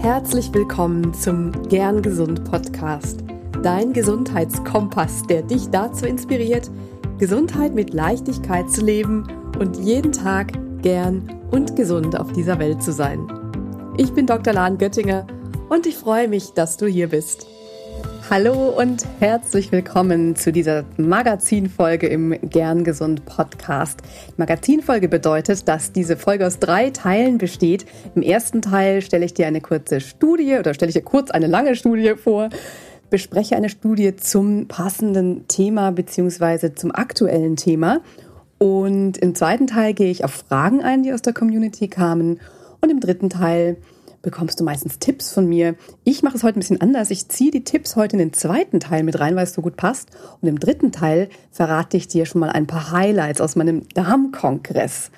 Herzlich willkommen zum Gern Gesund Podcast, dein Gesundheitskompass, der dich dazu inspiriert, Gesundheit mit Leichtigkeit zu leben und jeden Tag gern und gesund auf dieser Welt zu sein. Ich bin Dr. Lahn Göttinger und ich freue mich, dass du hier bist. Hallo und herzlich willkommen zu dieser Magazinfolge im Gern Gesund Podcast. Magazinfolge bedeutet, dass diese Folge aus drei Teilen besteht. Im ersten Teil stelle ich dir eine kurze Studie oder stelle ich dir kurz eine lange Studie vor, bespreche eine Studie zum passenden Thema beziehungsweise zum aktuellen Thema. Und im zweiten Teil gehe ich auf Fragen ein, die aus der Community kamen. Und im dritten Teil bekommst du meistens Tipps von mir. Ich mache es heute ein bisschen anders. Ich ziehe die Tipps heute in den zweiten Teil mit rein, weil es so gut passt. Und im dritten Teil verrate ich dir schon mal ein paar Highlights aus meinem Darmkongress.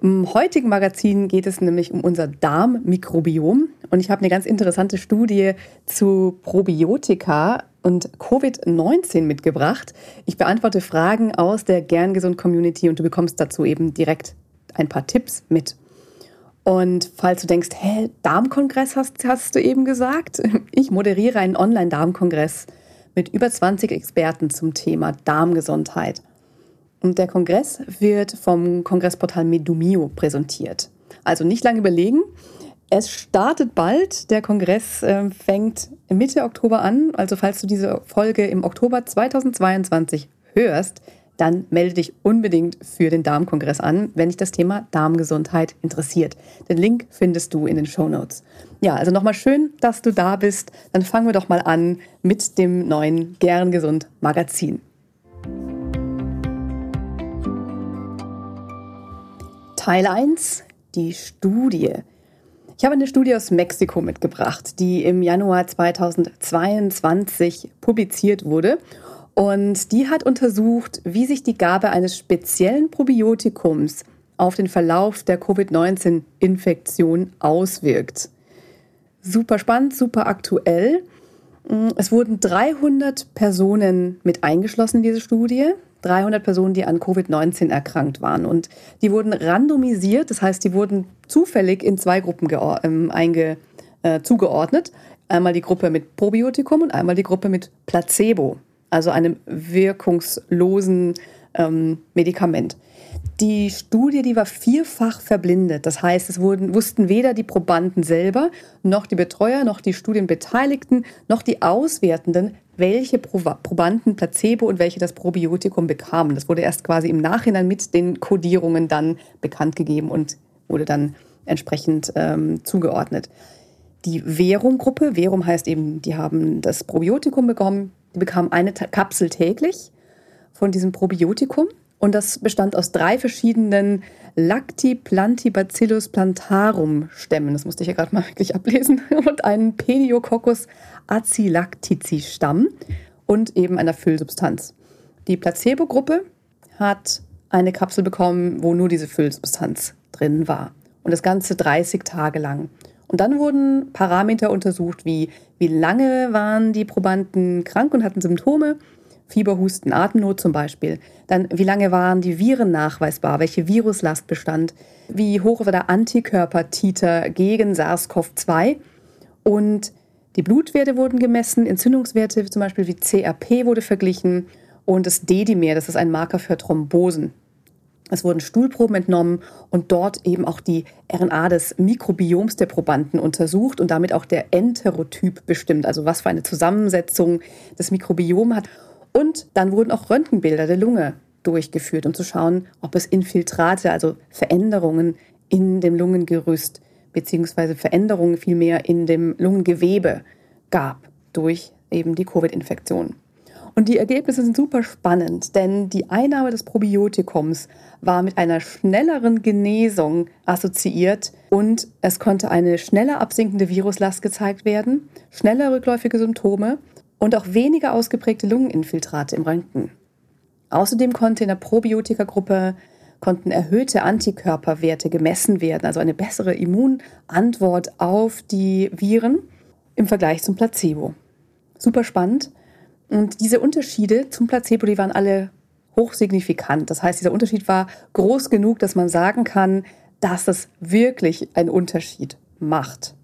Im heutigen Magazin geht es nämlich um unser Darmmikrobiom und ich habe eine ganz interessante Studie zu Probiotika und Covid-19 mitgebracht. Ich beantworte Fragen aus der Gern Gesund Community und du bekommst dazu eben direkt ein paar Tipps mit. Und falls du denkst, hä, Darmkongress hast, hast du eben gesagt? Ich moderiere einen Online-Darmkongress mit über 20 Experten zum Thema Darmgesundheit. Und der Kongress wird vom Kongressportal Medumio präsentiert. Also nicht lange überlegen. Es startet bald. Der Kongress äh, fängt Mitte Oktober an. Also falls du diese Folge im Oktober 2022 hörst, dann melde dich unbedingt für den Darmkongress an, wenn dich das Thema Darmgesundheit interessiert. Den Link findest du in den Show Notes. Ja, also nochmal schön, dass du da bist. Dann fangen wir doch mal an mit dem neuen Gern Gesund Magazin. Teil 1, die Studie. Ich habe eine Studie aus Mexiko mitgebracht, die im Januar 2022 publiziert wurde und die hat untersucht, wie sich die Gabe eines speziellen Probiotikums auf den Verlauf der Covid-19-Infektion auswirkt. Super spannend, super aktuell. Es wurden 300 Personen mit eingeschlossen in diese Studie. 300 Personen, die an Covid-19 erkrankt waren. Und die wurden randomisiert, das heißt, die wurden zufällig in zwei Gruppen ähm, äh, zugeordnet. Einmal die Gruppe mit Probiotikum und einmal die Gruppe mit Placebo also einem wirkungslosen ähm, Medikament. Die Studie, die war vierfach verblindet. Das heißt, es wurden, wussten weder die Probanden selber, noch die Betreuer, noch die Studienbeteiligten, noch die Auswertenden, welche Probanden Placebo und welche das Probiotikum bekamen. Das wurde erst quasi im Nachhinein mit den Kodierungen dann bekannt gegeben und wurde dann entsprechend ähm, zugeordnet. Die Verum-Gruppe, Verum heißt eben, die haben das Probiotikum bekommen, die bekamen eine Kapsel täglich von diesem Probiotikum und das bestand aus drei verschiedenen Lactiplantibacillus plantarum Stämmen. Das musste ich ja gerade mal wirklich ablesen. Und einen Pediococcus acilactici Stamm und eben einer Füllsubstanz. Die Placebo-Gruppe hat eine Kapsel bekommen, wo nur diese Füllsubstanz drin war. Und das Ganze 30 Tage lang. Und dann wurden Parameter untersucht, wie wie lange waren die Probanden krank und hatten Symptome, Fieber, Husten, Atemnot zum Beispiel. Dann, wie lange waren die Viren nachweisbar, welche Viruslast bestand, wie hoch war der Antikörpertiter gegen SARS-CoV-2 und die Blutwerte wurden gemessen, Entzündungswerte zum Beispiel wie CRP wurde verglichen. Und das Dedimer, das ist ein Marker für Thrombosen. Es wurden Stuhlproben entnommen und dort eben auch die RNA des Mikrobioms der Probanden untersucht und damit auch der Enterotyp bestimmt, also was für eine Zusammensetzung das Mikrobiom hat. Und dann wurden auch Röntgenbilder der Lunge durchgeführt, um zu schauen, ob es Infiltrate, also Veränderungen in dem Lungengerüst beziehungsweise Veränderungen vielmehr in dem Lungengewebe gab durch eben die Covid-Infektion. Und die Ergebnisse sind super spannend, denn die Einnahme des Probiotikums war mit einer schnelleren Genesung assoziiert und es konnte eine schneller absinkende Viruslast gezeigt werden, schneller rückläufige Symptome und auch weniger ausgeprägte Lungeninfiltrate im Röntgen. Außerdem konnte in der Probiotikagruppe konnten erhöhte Antikörperwerte gemessen werden, also eine bessere Immunantwort auf die Viren im Vergleich zum Placebo. Super spannend. Und diese Unterschiede zum Placebo, die waren alle hochsignifikant. Das heißt, dieser Unterschied war groß genug, dass man sagen kann, dass das wirklich einen Unterschied macht.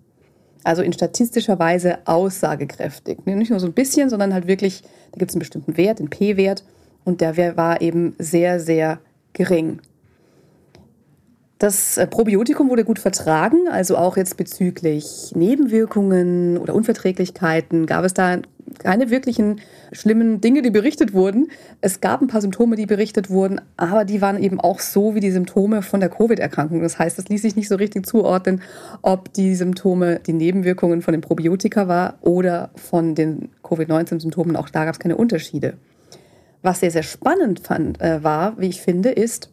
Also in statistischer Weise aussagekräftig. Nicht nur so ein bisschen, sondern halt wirklich, da gibt es einen bestimmten Wert, den P-Wert, und der war eben sehr, sehr gering. Das äh, Probiotikum wurde gut vertragen, also auch jetzt bezüglich Nebenwirkungen oder Unverträglichkeiten gab es da keine wirklichen schlimmen Dinge, die berichtet wurden. Es gab ein paar Symptome, die berichtet wurden, aber die waren eben auch so wie die Symptome von der Covid-Erkrankung. Das heißt, es ließ sich nicht so richtig zuordnen, ob die Symptome die Nebenwirkungen von den Probiotika war oder von den Covid-19-Symptomen. Auch da gab es keine Unterschiede. Was sehr, sehr spannend fand, äh, war, wie ich finde, ist,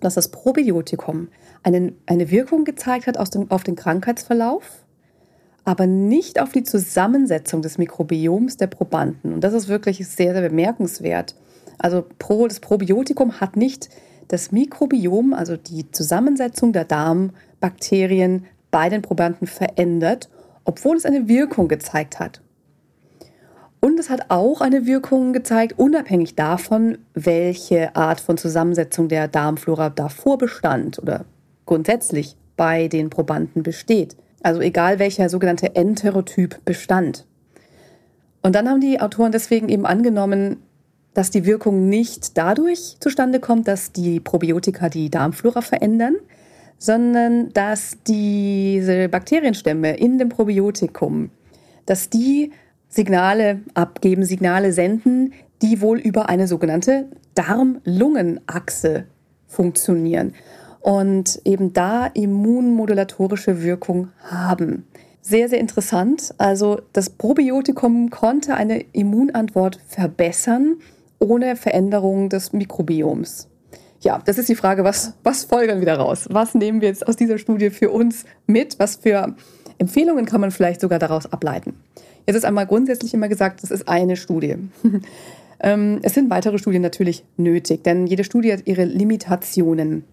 dass das Probiotikum eine, eine Wirkung gezeigt hat aus dem, auf den Krankheitsverlauf, aber nicht auf die Zusammensetzung des Mikrobioms der Probanden. Und das ist wirklich sehr, sehr bemerkenswert. Also das Probiotikum hat nicht das Mikrobiom, also die Zusammensetzung der Darmbakterien bei den Probanden verändert, obwohl es eine Wirkung gezeigt hat. Und es hat auch eine Wirkung gezeigt, unabhängig davon, welche Art von Zusammensetzung der Darmflora davor bestand oder grundsätzlich bei den Probanden besteht. Also egal welcher sogenannte Enterotyp bestand. Und dann haben die Autoren deswegen eben angenommen, dass die Wirkung nicht dadurch zustande kommt, dass die Probiotika die Darmflora verändern, sondern dass diese Bakterienstämme in dem Probiotikum, dass die Signale abgeben, Signale senden, die wohl über eine sogenannte Darm-Lungen-Achse funktionieren und eben da immunmodulatorische Wirkung haben. Sehr, sehr interessant. Also das Probiotikum konnte eine Immunantwort verbessern ohne Veränderung des Mikrobioms. Ja, das ist die Frage, was, was folgern wir daraus? Was nehmen wir jetzt aus dieser Studie für uns mit? Was für Empfehlungen kann man vielleicht sogar daraus ableiten? Jetzt ist einmal grundsätzlich immer gesagt, das ist eine Studie. Ähm, es sind weitere Studien natürlich nötig, denn jede Studie hat ihre Limitationen.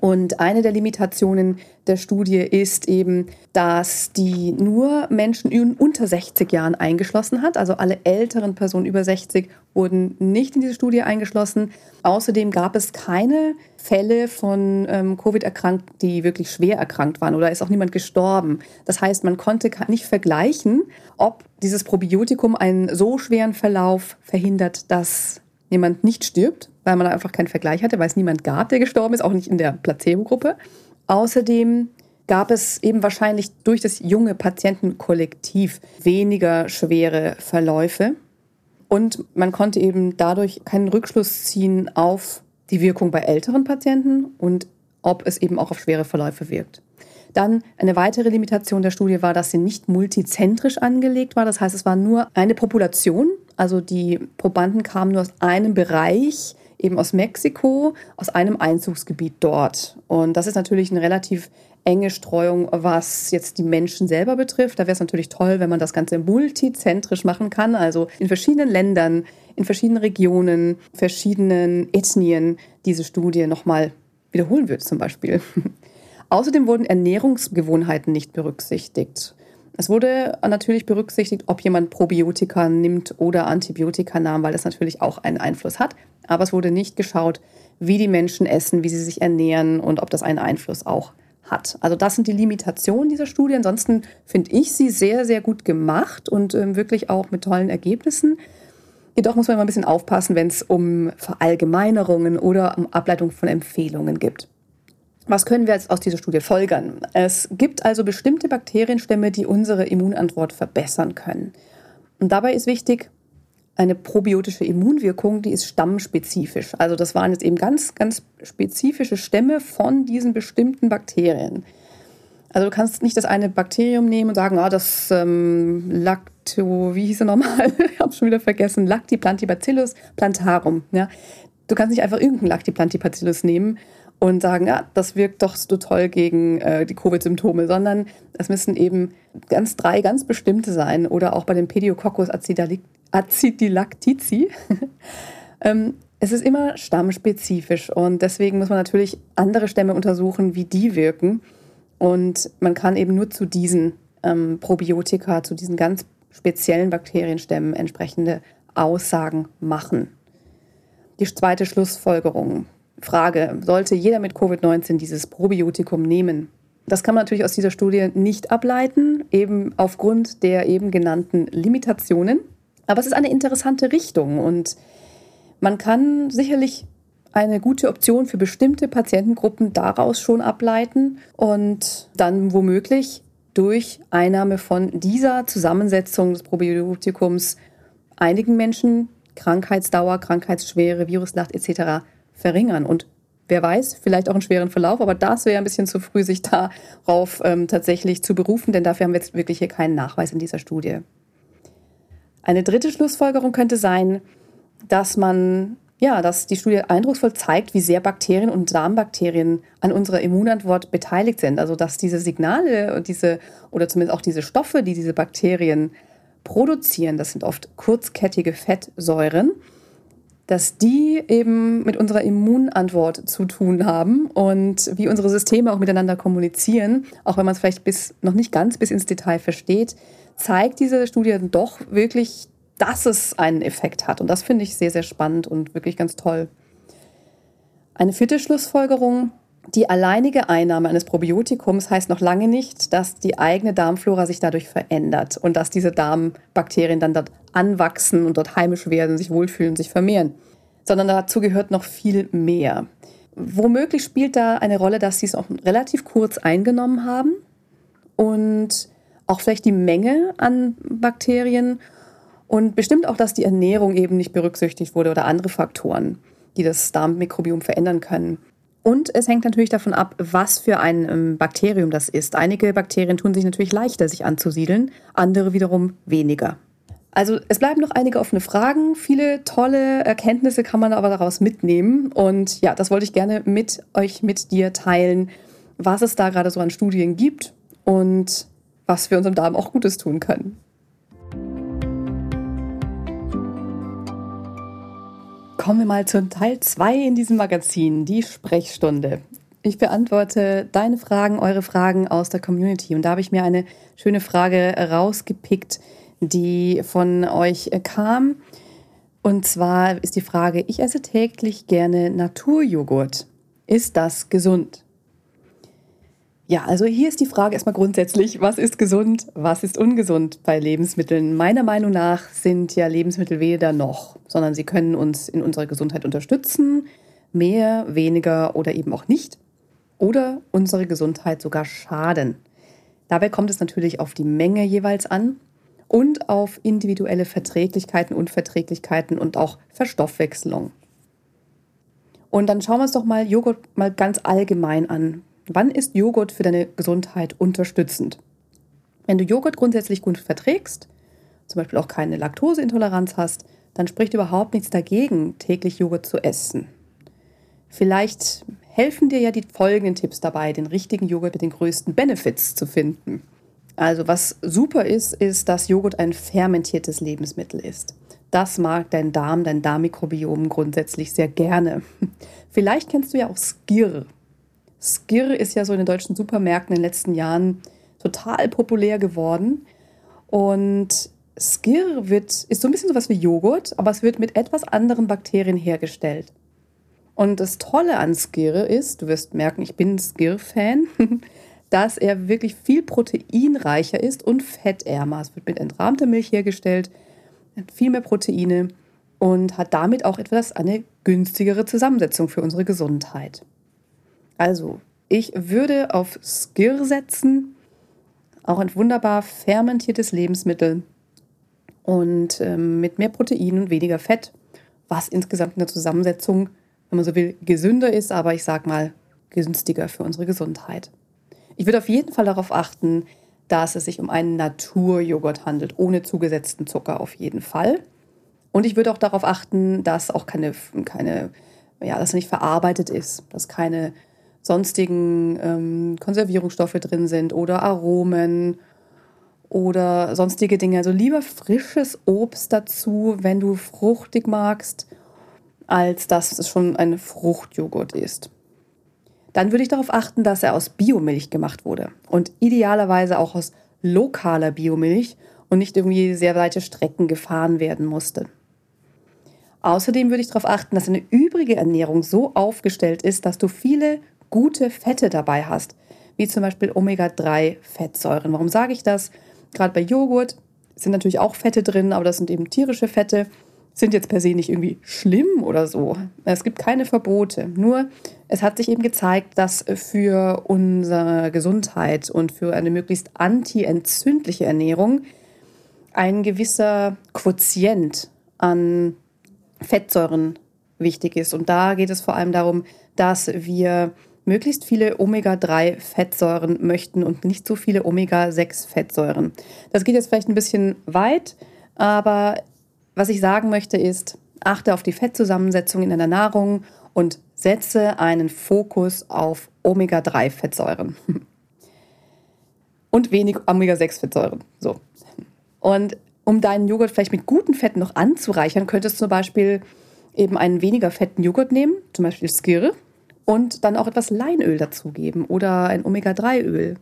Und eine der Limitationen der Studie ist eben, dass die nur Menschen unter 60 Jahren eingeschlossen hat. Also alle älteren Personen über 60 wurden nicht in diese Studie eingeschlossen. Außerdem gab es keine Fälle von ähm, Covid erkrankt, die wirklich schwer erkrankt waren oder ist auch niemand gestorben. Das heißt, man konnte nicht vergleichen, ob dieses Probiotikum einen so schweren Verlauf verhindert, dass jemand nicht stirbt, weil man einfach keinen Vergleich hatte, weil es niemand gab, der gestorben ist, auch nicht in der Placebo-Gruppe. Außerdem gab es eben wahrscheinlich durch das junge Patientenkollektiv weniger schwere Verläufe. Und man konnte eben dadurch keinen Rückschluss ziehen auf die Wirkung bei älteren Patienten und ob es eben auch auf schwere Verläufe wirkt. Dann eine weitere Limitation der Studie war, dass sie nicht multizentrisch angelegt war. Das heißt, es war nur eine Population. Also die Probanden kamen nur aus einem Bereich, eben aus Mexiko, aus einem Einzugsgebiet dort. Und das ist natürlich eine relativ enge Streuung, was jetzt die Menschen selber betrifft. Da wäre es natürlich toll, wenn man das Ganze multizentrisch machen kann, also in verschiedenen Ländern, in verschiedenen Regionen, verschiedenen Ethnien diese Studie nochmal wiederholen wird zum Beispiel. Außerdem wurden Ernährungsgewohnheiten nicht berücksichtigt. Es wurde natürlich berücksichtigt, ob jemand Probiotika nimmt oder Antibiotika nahm, weil das natürlich auch einen Einfluss hat. Aber es wurde nicht geschaut, wie die Menschen essen, wie sie sich ernähren und ob das einen Einfluss auch hat. Also das sind die Limitationen dieser Studie. Ansonsten finde ich sie sehr, sehr gut gemacht und äh, wirklich auch mit tollen Ergebnissen. Jedoch muss man immer ein bisschen aufpassen, wenn es um Verallgemeinerungen oder um Ableitung von Empfehlungen gibt. Was können wir jetzt aus dieser Studie folgern? Es gibt also bestimmte Bakterienstämme, die unsere Immunantwort verbessern können. Und dabei ist wichtig, eine probiotische Immunwirkung, die ist stammspezifisch. Also das waren jetzt eben ganz, ganz spezifische Stämme von diesen bestimmten Bakterien. Also du kannst nicht das eine Bakterium nehmen und sagen, ah, das ähm, Lacto, wie hieß er nochmal? ich habe schon wieder vergessen, Lactiplantibacillus plantarum. Ja? Du kannst nicht einfach irgendeinen Lactiplantibacillus nehmen und sagen, ja, das wirkt doch so toll gegen äh, die Covid-Symptome, sondern es müssen eben ganz drei ganz bestimmte sein oder auch bei dem Pediococcus acidilactici. ähm, es ist immer stammspezifisch und deswegen muss man natürlich andere Stämme untersuchen, wie die wirken. Und man kann eben nur zu diesen ähm, Probiotika, zu diesen ganz speziellen Bakterienstämmen entsprechende Aussagen machen. Die zweite Schlussfolgerung. Frage, sollte jeder mit Covid-19 dieses Probiotikum nehmen? Das kann man natürlich aus dieser Studie nicht ableiten, eben aufgrund der eben genannten Limitationen. Aber es ist eine interessante Richtung und man kann sicherlich eine gute Option für bestimmte Patientengruppen daraus schon ableiten und dann womöglich durch Einnahme von dieser Zusammensetzung des Probiotikums einigen Menschen Krankheitsdauer, Krankheitsschwere, Viruslast etc. verringern. Und wer weiß, vielleicht auch einen schweren Verlauf, aber das wäre ein bisschen zu früh, sich darauf ähm, tatsächlich zu berufen, denn dafür haben wir jetzt wirklich hier keinen Nachweis in dieser Studie. Eine dritte Schlussfolgerung könnte sein, dass man ja, dass die Studie eindrucksvoll zeigt, wie sehr Bakterien und Darmbakterien an unserer Immunantwort beteiligt sind. Also dass diese Signale und diese oder zumindest auch diese Stoffe, die diese Bakterien produzieren, das sind oft kurzkettige Fettsäuren, dass die eben mit unserer Immunantwort zu tun haben und wie unsere Systeme auch miteinander kommunizieren, auch wenn man es vielleicht bis noch nicht ganz bis ins Detail versteht, zeigt diese Studie doch wirklich, dass es einen Effekt hat. Und das finde ich sehr, sehr spannend und wirklich ganz toll. Eine vierte Schlussfolgerung. Die alleinige Einnahme eines Probiotikums heißt noch lange nicht, dass die eigene Darmflora sich dadurch verändert und dass diese Darmbakterien dann dort anwachsen und dort heimisch werden, sich wohlfühlen, sich vermehren, sondern dazu gehört noch viel mehr. Womöglich spielt da eine Rolle, dass sie es auch relativ kurz eingenommen haben und auch vielleicht die Menge an Bakterien und bestimmt auch, dass die Ernährung eben nicht berücksichtigt wurde oder andere Faktoren, die das Darmmikrobiom verändern können. Und es hängt natürlich davon ab, was für ein ähm, Bakterium das ist. Einige Bakterien tun sich natürlich leichter, sich anzusiedeln, andere wiederum weniger. Also es bleiben noch einige offene Fragen. Viele tolle Erkenntnisse kann man aber daraus mitnehmen. Und ja, das wollte ich gerne mit euch, mit dir teilen, was es da gerade so an Studien gibt und was wir unserem Darm auch Gutes tun können. Kommen wir mal zu Teil 2 in diesem Magazin, die Sprechstunde. Ich beantworte deine Fragen, eure Fragen aus der Community. Und da habe ich mir eine schöne Frage rausgepickt, die von euch kam. Und zwar ist die Frage, ich esse täglich gerne Naturjoghurt. Ist das gesund? Ja, also hier ist die Frage erstmal grundsätzlich, was ist gesund, was ist ungesund bei Lebensmitteln? Meiner Meinung nach sind ja Lebensmittel weder noch, sondern sie können uns in unserer Gesundheit unterstützen, mehr, weniger oder eben auch nicht, oder unsere Gesundheit sogar schaden. Dabei kommt es natürlich auf die Menge jeweils an und auf individuelle Verträglichkeiten, Unverträglichkeiten und auch Verstoffwechselung. Und dann schauen wir uns doch mal Joghurt mal ganz allgemein an. Wann ist Joghurt für deine Gesundheit unterstützend? Wenn du Joghurt grundsätzlich gut verträgst, zum Beispiel auch keine Laktoseintoleranz hast, dann spricht überhaupt nichts dagegen, täglich Joghurt zu essen. Vielleicht helfen dir ja die folgenden Tipps dabei, den richtigen Joghurt mit den größten Benefits zu finden. Also was super ist, ist, dass Joghurt ein fermentiertes Lebensmittel ist. Das mag dein Darm, dein Darmmikrobiom grundsätzlich sehr gerne. Vielleicht kennst du ja auch Skir. Skir ist ja so in den deutschen Supermärkten in den letzten Jahren total populär geworden. Und Skir wird, ist so ein bisschen sowas wie Joghurt, aber es wird mit etwas anderen Bakterien hergestellt. Und das Tolle an Skir ist, du wirst merken, ich bin Skir-Fan, dass er wirklich viel proteinreicher ist und fettärmer. Es wird mit entrahmter Milch hergestellt, hat viel mehr Proteine und hat damit auch etwas eine günstigere Zusammensetzung für unsere Gesundheit. Also, ich würde auf Skir setzen, auch ein wunderbar fermentiertes Lebensmittel und ähm, mit mehr Protein und weniger Fett, was insgesamt in der Zusammensetzung, wenn man so will, gesünder ist, aber ich sag mal günstiger für unsere Gesundheit. Ich würde auf jeden Fall darauf achten, dass es sich um einen Naturjoghurt handelt, ohne zugesetzten Zucker auf jeden Fall. Und ich würde auch darauf achten, dass auch keine, keine ja, dass er nicht verarbeitet ist, dass keine sonstigen ähm, Konservierungsstoffe drin sind oder Aromen oder sonstige Dinge. Also lieber frisches Obst dazu, wenn du fruchtig magst, als dass es schon ein Fruchtjoghurt ist. Dann würde ich darauf achten, dass er aus Biomilch gemacht wurde und idealerweise auch aus lokaler Biomilch und nicht irgendwie sehr weite Strecken gefahren werden musste. Außerdem würde ich darauf achten, dass deine übrige Ernährung so aufgestellt ist, dass du viele gute Fette dabei hast. wie zum Beispiel Omega-3-Fettsäuren. Warum sage ich das? Gerade bei Joghurt sind natürlich auch Fette drin, aber das sind eben tierische Fette, sind jetzt per se nicht irgendwie schlimm oder so. Es gibt keine Verbote. Nur es hat sich eben gezeigt, dass für unsere Gesundheit und für eine möglichst anti-entzündliche Ernährung ein gewisser Quotient an Fettsäuren wichtig ist. Und da geht es vor allem darum, dass wir möglichst viele Omega-3-Fettsäuren möchten und nicht so viele Omega-6-Fettsäuren. Das geht jetzt vielleicht ein bisschen weit, aber was ich sagen möchte ist, achte auf die Fettzusammensetzung in deiner Nahrung und setze einen Fokus auf Omega-3-Fettsäuren. Und wenig Omega-6-Fettsäuren. So. Und um deinen Joghurt vielleicht mit guten Fetten noch anzureichern, könntest du zum Beispiel eben einen weniger fetten Joghurt nehmen, zum Beispiel Skir, und dann auch etwas Leinöl dazugeben oder ein Omega-3-Öl.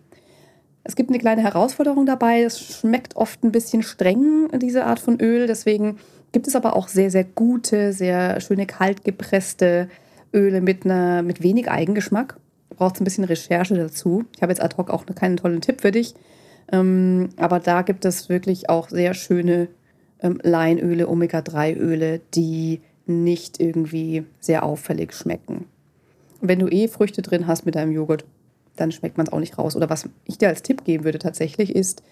Es gibt eine kleine Herausforderung dabei. Es schmeckt oft ein bisschen streng, diese Art von Öl. Deswegen gibt es aber auch sehr, sehr gute, sehr schöne kaltgepresste Öle mit, einer, mit wenig Eigengeschmack. Braucht ein bisschen Recherche dazu. Ich habe jetzt ad hoc auch keinen tollen Tipp für dich. Ähm, aber da gibt es wirklich auch sehr schöne ähm, Leinöle, Omega-3-Öle, die nicht irgendwie sehr auffällig schmecken. wenn du eh Früchte drin hast mit deinem Joghurt, dann schmeckt man es auch nicht raus. Oder was ich dir als Tipp geben würde tatsächlich, ist,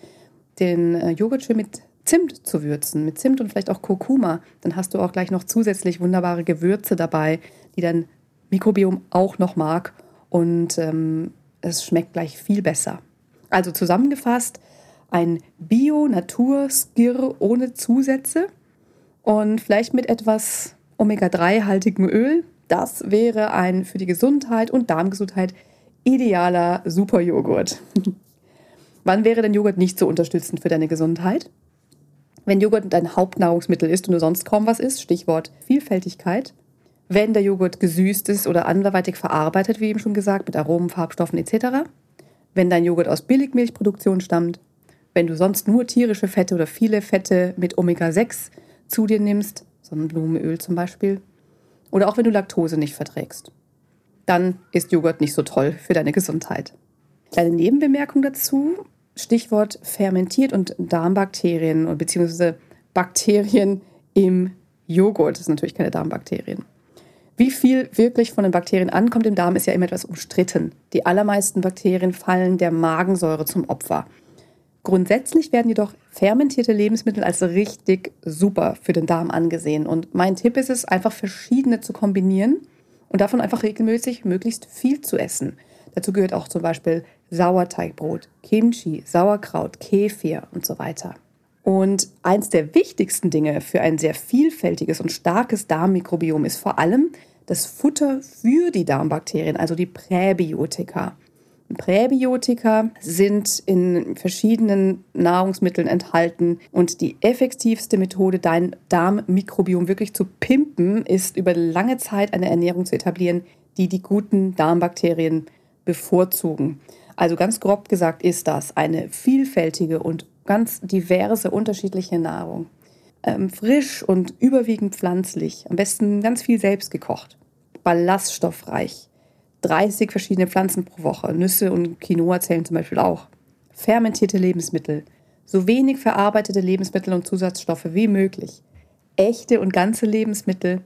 den äh, Joghurt schön mit Zimt zu würzen, mit Zimt und vielleicht auch Kurkuma. Dann hast du auch gleich noch zusätzlich wunderbare Gewürze dabei, die dein Mikrobiom auch noch mag und ähm, es schmeckt gleich viel besser. Also zusammengefasst, ein Bio-Natur-Skir ohne Zusätze und vielleicht mit etwas Omega-3-haltigem Öl. Das wäre ein für die Gesundheit und Darmgesundheit idealer Superjoghurt. Wann wäre denn Joghurt nicht so unterstützend für deine Gesundheit? Wenn Joghurt dein Hauptnahrungsmittel ist und du sonst kaum was isst, Stichwort Vielfältigkeit. Wenn der Joghurt gesüßt ist oder anderweitig verarbeitet, wie eben schon gesagt, mit Aromen, Farbstoffen etc. Wenn dein Joghurt aus Billigmilchproduktion stammt. Wenn du sonst nur tierische Fette oder viele Fette mit Omega-6 zu dir nimmst, Sonnenblumenöl zum Beispiel. Oder auch wenn du Laktose nicht verträgst dann ist Joghurt nicht so toll für deine Gesundheit. Kleine Nebenbemerkung dazu, Stichwort fermentiert und Darmbakterien bzw. Bakterien im Joghurt. Das sind natürlich keine Darmbakterien. Wie viel wirklich von den Bakterien ankommt im Darm, ist ja immer etwas umstritten. Die allermeisten Bakterien fallen der Magensäure zum Opfer. Grundsätzlich werden jedoch fermentierte Lebensmittel als richtig super für den Darm angesehen. Und mein Tipp ist es, einfach verschiedene zu kombinieren und davon einfach regelmäßig möglichst viel zu essen. Dazu gehört auch zum Beispiel Sauerteigbrot, Kimchi, Sauerkraut, Kefir und so weiter. Und eins der wichtigsten Dinge für ein sehr vielfältiges und starkes Darmmikrobiom ist vor allem das Futter für die Darmbakterien, also die Präbiotika. Präbiotika sind in verschiedenen Nahrungsmitteln enthalten und die effektivste Methode, dein Darmmikrobiom wirklich zu pimpen, ist über lange Zeit eine Ernährung zu etablieren, die die guten Darmbakterien bevorzugen. Also ganz grob gesagt ist das eine vielfältige und ganz diverse unterschiedliche Nahrung. Ähm, frisch und überwiegend pflanzlich, am besten ganz viel selbst gekocht, ballaststoffreich, 30 verschiedene Pflanzen pro Woche. Nüsse und Quinoa zählen zum Beispiel auch. Fermentierte Lebensmittel. So wenig verarbeitete Lebensmittel und Zusatzstoffe wie möglich. Echte und ganze Lebensmittel.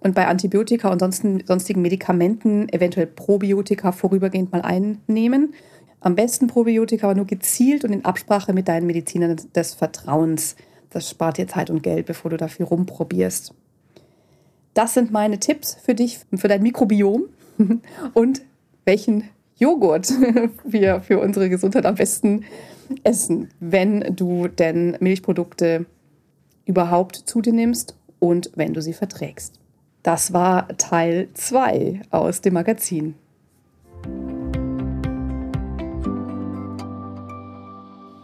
Und bei Antibiotika und sonstigen Medikamenten eventuell Probiotika vorübergehend mal einnehmen. Am besten Probiotika, aber nur gezielt und in Absprache mit deinen Medizinern des Vertrauens. Das spart dir Zeit und Geld, bevor du dafür rumprobierst. Das sind meine Tipps für dich, für dein Mikrobiom und welchen Joghurt wir für unsere Gesundheit am besten essen, wenn du denn Milchprodukte überhaupt zu dir nimmst und wenn du sie verträgst. Das war Teil 2 aus dem Magazin.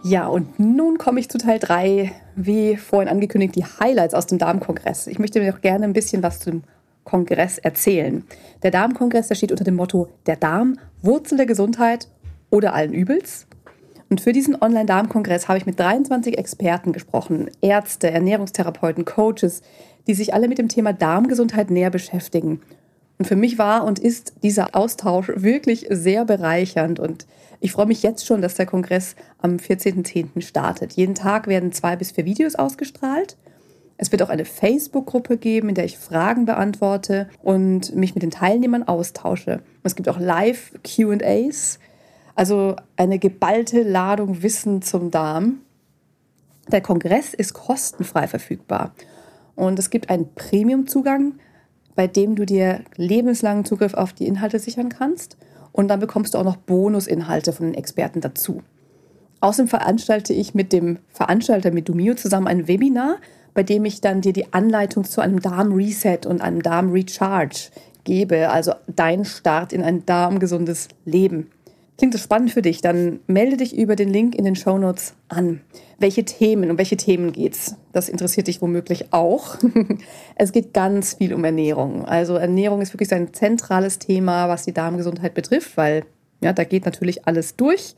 Ja, und nun komme ich zu Teil 3, wie vorhin angekündigt, die Highlights aus dem Darmkongress. Ich möchte mir doch gerne ein bisschen was zum Kongress erzählen. Der Darmkongress, der steht unter dem Motto Der Darm, Wurzel der Gesundheit oder allen Übels. Und für diesen Online-Darmkongress habe ich mit 23 Experten gesprochen, Ärzte, Ernährungstherapeuten, Coaches, die sich alle mit dem Thema Darmgesundheit näher beschäftigen. Und für mich war und ist dieser Austausch wirklich sehr bereichernd und ich freue mich jetzt schon, dass der Kongress am 14.10. startet. Jeden Tag werden zwei bis vier Videos ausgestrahlt. Es wird auch eine Facebook-Gruppe geben, in der ich Fragen beantworte und mich mit den Teilnehmern austausche. Es gibt auch Live-QAs, also eine geballte Ladung Wissen zum Darm. Der Kongress ist kostenfrei verfügbar und es gibt einen Premium-Zugang, bei dem du dir lebenslangen Zugriff auf die Inhalte sichern kannst. Und dann bekommst du auch noch Bonusinhalte von den Experten dazu. Außerdem veranstalte ich mit dem Veranstalter mit Dumio zusammen ein Webinar, bei dem ich dann dir die Anleitung zu einem Darm-Reset und einem Darm-Recharge gebe, also dein Start in ein darmgesundes Leben. Klingt das spannend für dich? Dann melde dich über den Link in den Show Notes an. Welche Themen, um welche Themen geht's? Das interessiert dich womöglich auch. es geht ganz viel um Ernährung. Also Ernährung ist wirklich ein zentrales Thema, was die Darmgesundheit betrifft, weil ja, da geht natürlich alles durch.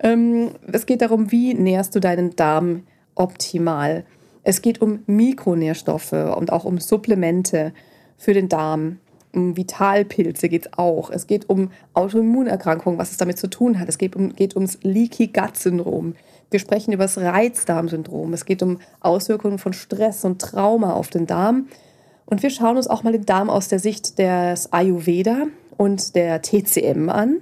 Ähm, es geht darum, wie nährst du deinen Darm optimal. Es geht um Mikronährstoffe und auch um Supplemente für den Darm um Vitalpilze geht es auch. Es geht um Autoimmunerkrankungen, was es damit zu tun hat. Es geht, um, geht ums Leaky Gut Syndrom. Wir sprechen über das Reizdarmsyndrom. Es geht um Auswirkungen von Stress und Trauma auf den Darm. Und wir schauen uns auch mal den Darm aus der Sicht des Ayurveda und der TCM an.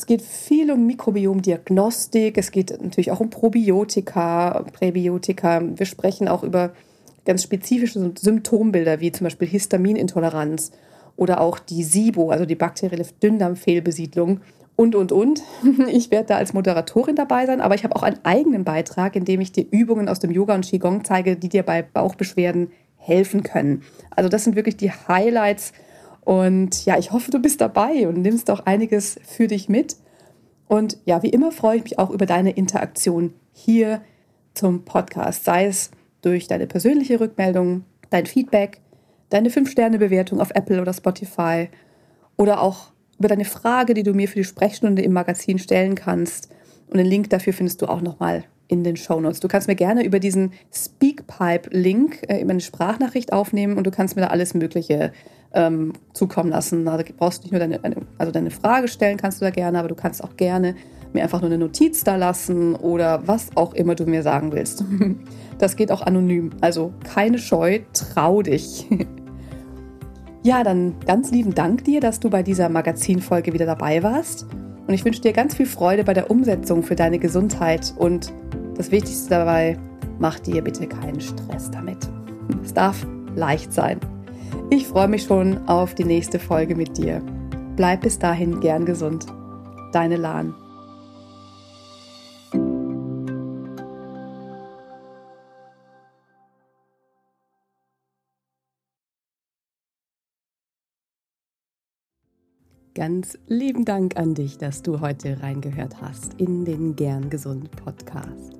Es geht viel um Mikrobiomdiagnostik. Es geht natürlich auch um Probiotika, Präbiotika. Wir sprechen auch über ganz spezifische Symptombilder wie zum Beispiel Histaminintoleranz oder auch die SIBO, also die bakterielle Dünndarmfehlbesiedlung und, und, und. Ich werde da als Moderatorin dabei sein, aber ich habe auch einen eigenen Beitrag, in dem ich dir Übungen aus dem Yoga und Qigong zeige, die dir bei Bauchbeschwerden helfen können. Also das sind wirklich die Highlights und ja, ich hoffe, du bist dabei und nimmst auch einiges für dich mit. Und ja, wie immer freue ich mich auch über deine Interaktion hier zum Podcast, sei es durch deine persönliche Rückmeldung, dein Feedback, deine 5-Sterne-Bewertung auf Apple oder Spotify oder auch über deine Frage, die du mir für die Sprechstunde im Magazin stellen kannst. Und den Link dafür findest du auch nochmal in den Show Notes. Du kannst mir gerne über diesen Speakpipe-Link äh, eine Sprachnachricht aufnehmen und du kannst mir da alles Mögliche ähm, zukommen lassen. Also brauchst du nicht nur deine, also deine Frage stellen, kannst du da gerne, aber du kannst auch gerne mir einfach nur eine Notiz da lassen oder was auch immer du mir sagen willst. Das geht auch anonym. Also keine Scheu, trau dich. Ja, dann ganz lieben Dank dir, dass du bei dieser Magazinfolge wieder dabei warst. Und ich wünsche dir ganz viel Freude bei der Umsetzung für deine Gesundheit. Und das Wichtigste dabei, mach dir bitte keinen Stress damit. Es darf leicht sein. Ich freue mich schon auf die nächste Folge mit dir. Bleib bis dahin gern gesund. Deine Lahn. Ganz lieben Dank an dich, dass du heute reingehört hast in den Gern Gesund Podcast.